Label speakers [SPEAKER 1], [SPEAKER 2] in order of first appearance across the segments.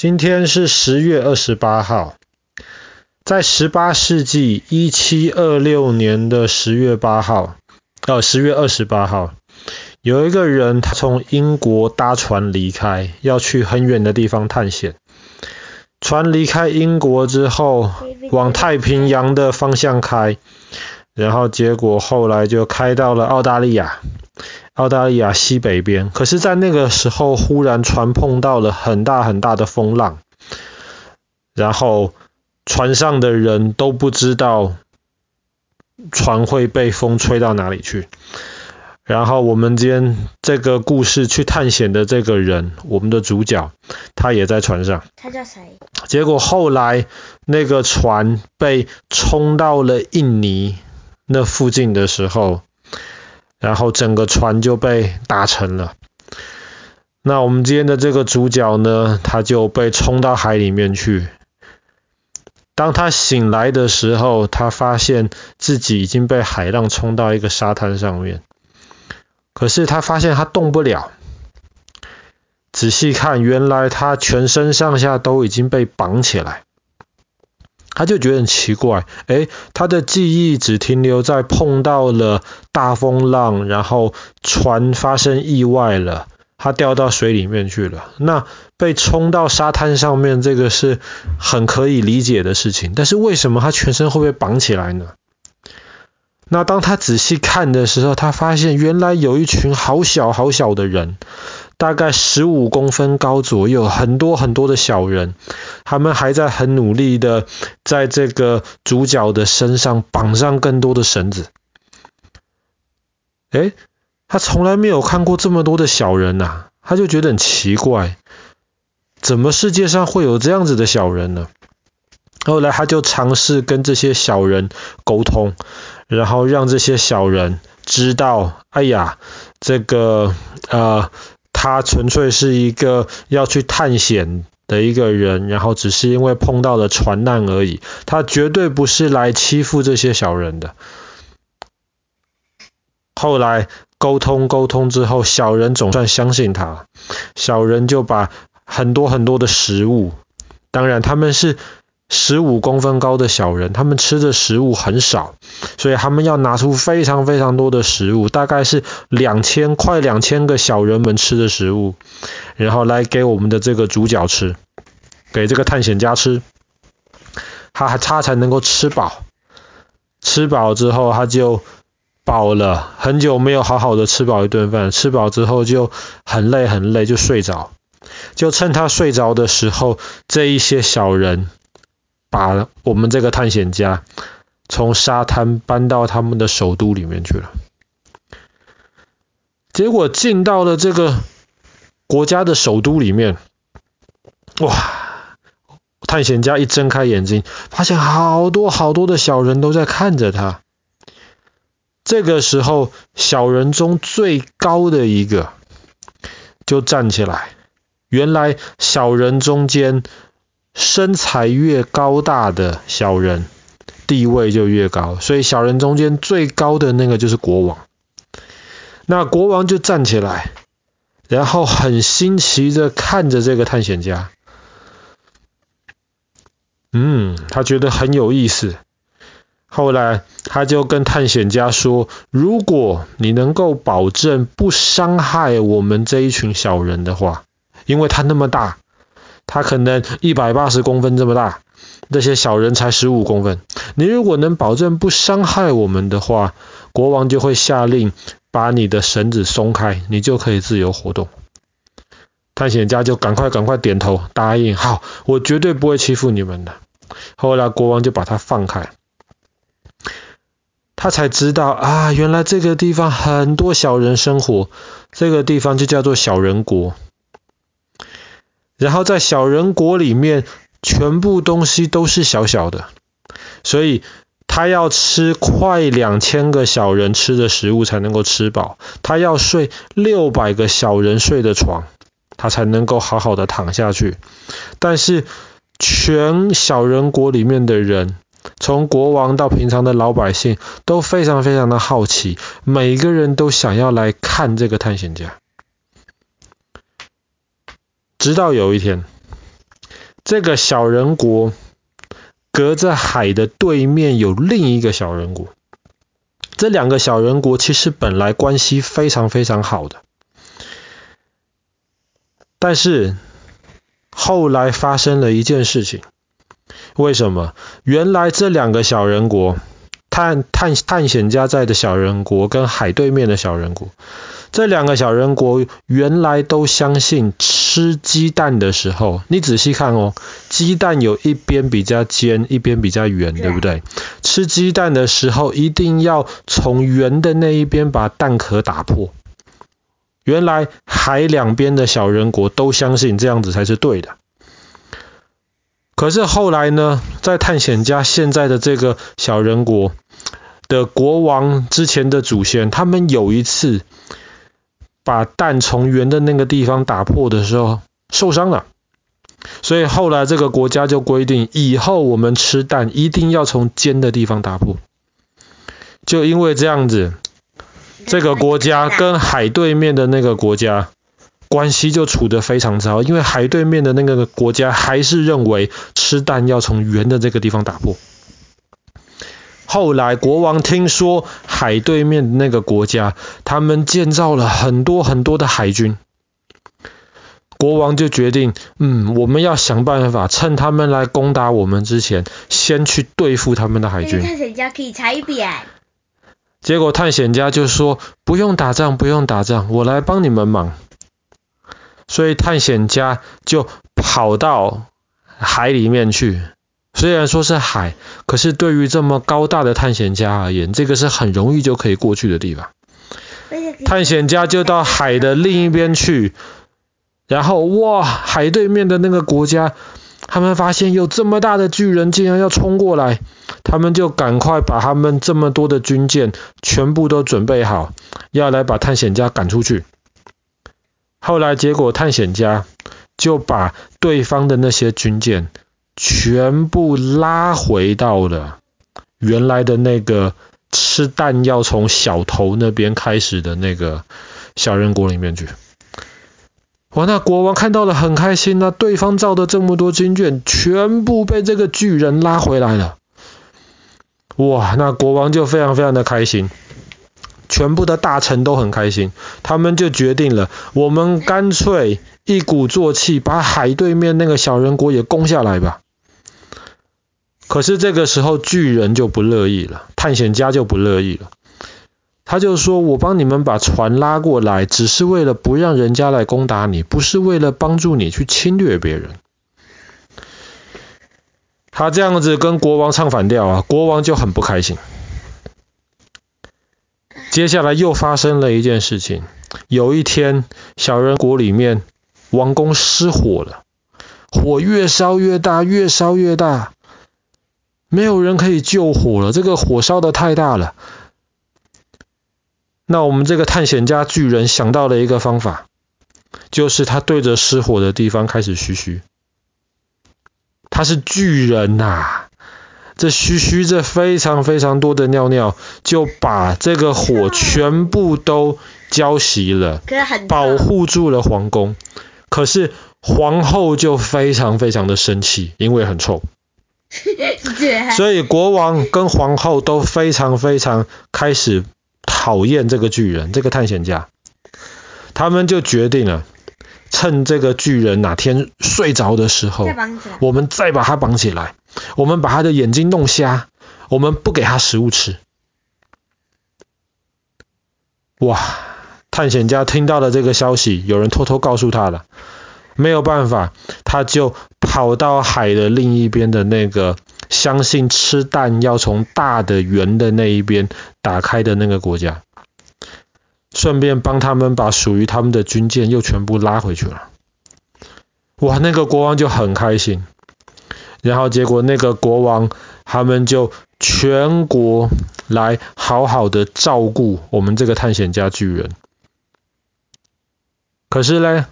[SPEAKER 1] 今天是十月二十八号，在十八世纪一七二六年的十月八号，呃，十月二十八号，有一个人他从英国搭船离开，要去很远的地方探险。船离开英国之后，往太平洋的方向开，然后结果后来就开到了澳大利亚。澳大利亚西北边，可是，在那个时候，忽然船碰到了很大很大的风浪，然后船上的人都不知道船会被风吹到哪里去。然后我们今天这个故事去探险的这个人，我们的主角，他也在船上。
[SPEAKER 2] 他叫谁？
[SPEAKER 1] 结果后来那个船被冲到了印尼那附近的时候。然后整个船就被打沉了。那我们今天的这个主角呢，他就被冲到海里面去。当他醒来的时候，他发现自己已经被海浪冲到一个沙滩上面。可是他发现他动不了。仔细看，原来他全身上下都已经被绑起来。他就觉得很奇怪，诶，他的记忆只停留在碰到了大风浪，然后船发生意外了，他掉到水里面去了。那被冲到沙滩上面，这个是很可以理解的事情。但是为什么他全身会被绑起来呢？那当他仔细看的时候，他发现原来有一群好小好小的人。大概十五公分高左右，很多很多的小人，他们还在很努力的在这个主角的身上绑上更多的绳子。诶，他从来没有看过这么多的小人呐、啊，他就觉得很奇怪，怎么世界上会有这样子的小人呢？后来他就尝试跟这些小人沟通，然后让这些小人知道，哎呀，这个呃。他纯粹是一个要去探险的一个人，然后只是因为碰到了船难而已。他绝对不是来欺负这些小人的。后来沟通沟通之后，小人总算相信他，小人就把很多很多的食物，当然他们是。十五公分高的小人，他们吃的食物很少，所以他们要拿出非常非常多的食物，大概是两千快两千个小人们吃的食物，然后来给我们的这个主角吃，给这个探险家吃，他他才能够吃饱，吃饱之后他就饱了，很久没有好好的吃饱一顿饭，吃饱之后就很累很累就睡着，就趁他睡着的时候，这一些小人。把我们这个探险家从沙滩搬到他们的首都里面去了。结果进到了这个国家的首都里面，哇！探险家一睁开眼睛，发现好多好多的小人都在看着他。这个时候，小人中最高的一个就站起来。原来小人中间。身材越高大的小人，地位就越高，所以小人中间最高的那个就是国王。那国王就站起来，然后很新奇的看着这个探险家。嗯，他觉得很有意思。后来他就跟探险家说：“如果你能够保证不伤害我们这一群小人的话，因为他那么大。”他可能一百八十公分这么大，这些小人才十五公分。你如果能保证不伤害我们的话，国王就会下令把你的绳子松开，你就可以自由活动。探险家就赶快赶快点头答应，好，我绝对不会欺负你们的。后来国王就把他放开，他才知道啊，原来这个地方很多小人生活，这个地方就叫做小人国。然后在小人国里面，全部东西都是小小的，所以他要吃快两千个小人吃的食物才能够吃饱，他要睡六百个小人睡的床，他才能够好好的躺下去。但是全小人国里面的人，从国王到平常的老百姓，都非常非常的好奇，每个人都想要来看这个探险家。直到有一天，这个小人国隔着海的对面有另一个小人国。这两个小人国其实本来关系非常非常好的，但是后来发生了一件事情。为什么？原来这两个小人国，探探探险家在的小人国跟海对面的小人国，这两个小人国原来都相信吃鸡蛋的时候，你仔细看哦，鸡蛋有一边比较尖，一边比较圆，对不对？吃鸡蛋的时候一定要从圆的那一边把蛋壳打破。原来海两边的小人国都相信这样子才是对的。可是后来呢，在探险家现在的这个小人国的国王之前的祖先，他们有一次把蛋从圆的那个地方打破的时候受伤了，所以后来这个国家就规定，以后我们吃蛋一定要从尖的地方打破。就因为这样子，这个国家跟海对面的那个国家。关系就处得非常糟，因为海对面的那个国家还是认为吃蛋要从圆的这个地方打破。后来国王听说海对面那个国家，他们建造了很多很多的海军，国王就决定，嗯，我们要想办法趁他们来攻打我们之前，先去对付他们的海军。探险家可以猜一遍。结果探险家就说，不用打仗，不用打仗，我来帮你们忙。所以探险家就跑到海里面去。虽然说是海，可是对于这么高大的探险家而言，这个是很容易就可以过去的地方。探险家就到海的另一边去，然后哇，海对面的那个国家，他们发现有这么大的巨人竟然要冲过来，他们就赶快把他们这么多的军舰全部都准备好，要来把探险家赶出去。后来结果，探险家就把对方的那些军舰全部拉回到了原来的那个吃蛋要从小头那边开始的那个小人国里面去。哇，那国王看到了很开心，那对方造的这么多军舰全部被这个巨人拉回来了。哇，那国王就非常非常的开心。全部的大臣都很开心，他们就决定了，我们干脆一鼓作气，把海对面那个小人国也攻下来吧。可是这个时候巨人就不乐意了，探险家就不乐意了，他就说：“我帮你们把船拉过来，只是为了不让人家来攻打你，不是为了帮助你去侵略别人。”他这样子跟国王唱反调啊，国王就很不开心。接下来又发生了一件事情。有一天，小人国里面王宫失火了，火越烧越大，越烧越大，没有人可以救火了。这个火烧的太大了。那我们这个探险家巨人想到了一个方法，就是他对着失火的地方开始嘘嘘。他是巨人呐、啊。这嘘嘘，这非常非常多的尿尿，就把这个火全部都浇熄了，保护住了皇宫。可是皇后就非常非常的生气，因为很臭。所以国王跟皇后都非常非常开始讨厌这个巨人，这个探险家。他们就决定了，趁这个巨人哪天睡着的时候，我们再把他绑起来。我们把他的眼睛弄瞎，我们不给他食物吃。哇！探险家听到了这个消息，有人偷偷告诉他了，没有办法，他就跑到海的另一边的那个相信吃蛋要从大的圆的那一边打开的那个国家，顺便帮他们把属于他们的军舰又全部拉回去了。哇！那个国王就很开心。然后结果那个国王他们就全国来好好的照顾我们这个探险家巨人。可是呢，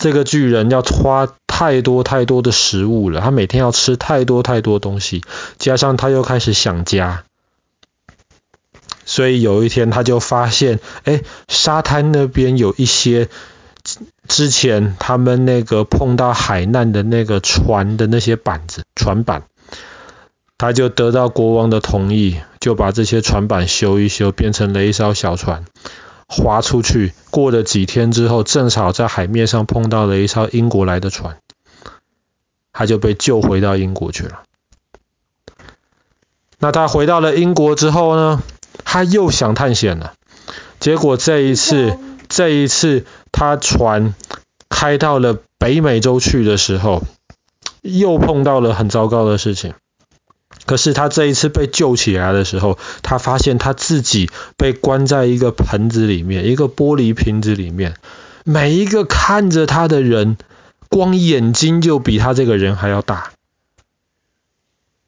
[SPEAKER 1] 这个巨人要花太多太多的食物了，他每天要吃太多太多东西，加上他又开始想家，所以有一天他就发现，哎，沙滩那边有一些之前他们那个碰到海难的那个船的那些板子、船板，他就得到国王的同意，就把这些船板修一修，变成了一艘小船，划出去。过了几天之后，正好在海面上碰到了一艘英国来的船，他就被救回到英国去了。那他回到了英国之后呢，他又想探险了。结果这一次，这一次他船开到了北美洲去的时候，又碰到了很糟糕的事情。可是他这一次被救起来的时候，他发现他自己被关在一个盆子里面，一个玻璃瓶子里面。每一个看着他的人，光眼睛就比他这个人还要大。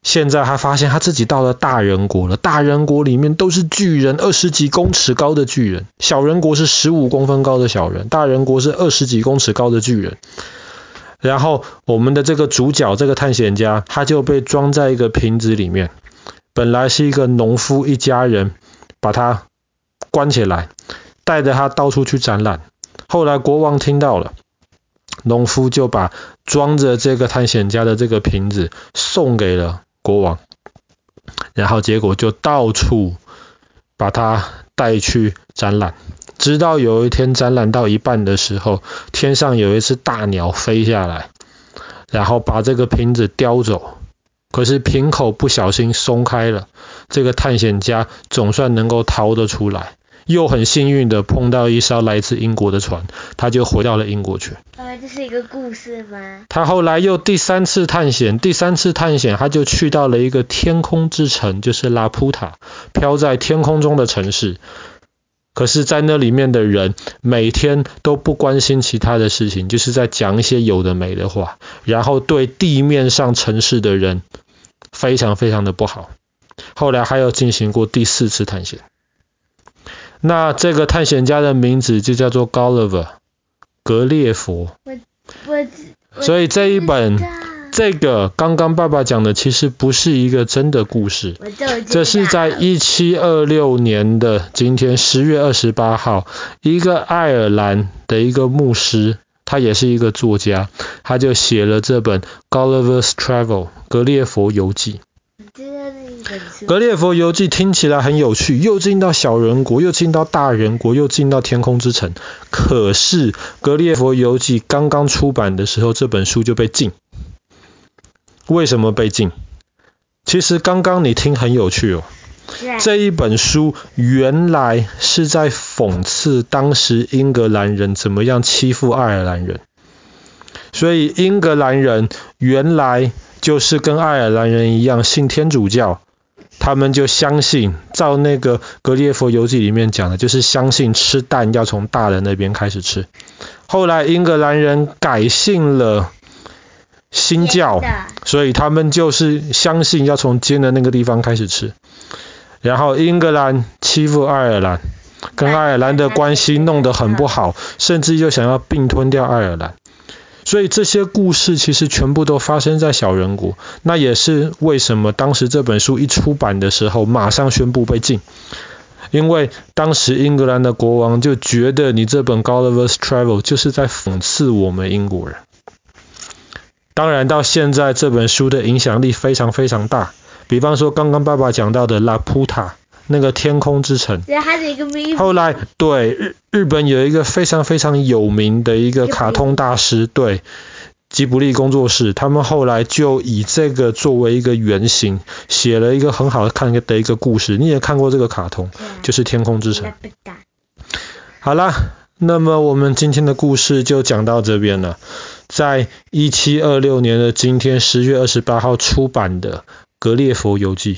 [SPEAKER 1] 现在他发现他自己到了大人国了，大人国里面都是巨人，二十几公尺高的巨人；小人国是十五公分高的小人，大人国是二十几公尺高的巨人。然后我们的这个主角，这个探险家，他就被装在一个瓶子里面。本来是一个农夫一家人，把他关起来，带着他到处去展览。后来国王听到了。农夫就把装着这个探险家的这个瓶子送给了国王，然后结果就到处把他带去展览，直到有一天展览到一半的时候，天上有一只大鸟飞下来，然后把这个瓶子叼走，可是瓶口不小心松开了，这个探险家总算能够逃得出来。又很幸运的碰到一艘来自英国的船，他就回到了英国去。
[SPEAKER 2] 呃，这是一个故事吗？
[SPEAKER 1] 他后来又第三次探险，第三次探险，他就去到了一个天空之城，就是拉普塔，飘在天空中的城市。可是，在那里面的人每天都不关心其他的事情，就是在讲一些有的没的话，然后对地面上城市的人非常非常的不好。后来还有进行过第四次探险。那这个探险家的名字就叫做 Gulliver，格列佛。
[SPEAKER 2] 我我我
[SPEAKER 1] 所以这一本这个刚刚爸爸讲的其实不是一个真的故事，这是在一七二六年的今天十月二十八号，一个爱尔兰的一个牧师，他也是一个作家，他就写了这本 Gulliver's Travel 格列佛游记。格列佛游记听起来很有趣，又进到小人国，又进到大人国，又进到天空之城。可是格列佛游记刚刚出版的时候，这本书就被禁。为什么被禁？其实刚刚你听很有趣哦。这一本书原来是在讽刺当时英格兰人怎么样欺负爱尔兰人，所以英格兰人原来就是跟爱尔兰人一样信天主教。他们就相信，照那个《格列佛游记》里面讲的，就是相信吃蛋要从大人那边开始吃。后来英格兰人改信了新教，所以他们就是相信要从尖的那个地方开始吃。然后英格兰欺负爱尔兰，跟爱尔兰的关系弄得很不好，甚至又想要并吞掉爱尔兰。所以这些故事其实全部都发生在小人国，那也是为什么当时这本书一出版的时候，马上宣布被禁，因为当时英格兰的国王就觉得你这本《Gulliver's Travel》就是在讽刺我们英国人。当然到现在这本书的影响力非常非常大，比方说刚刚爸爸讲到的拉普塔。那个天空之城，后来对日日本有一个非常非常有名的一个卡通大师，对吉卜力工作室，他们后来就以这个作为一个原型，写了一个很好看的一个故事。你也看过这个卡通，就是天空之城。好啦，那么我们今天的故事就讲到这边了。在一七二六年的今天，十月二十八号出版的《格列佛游记》。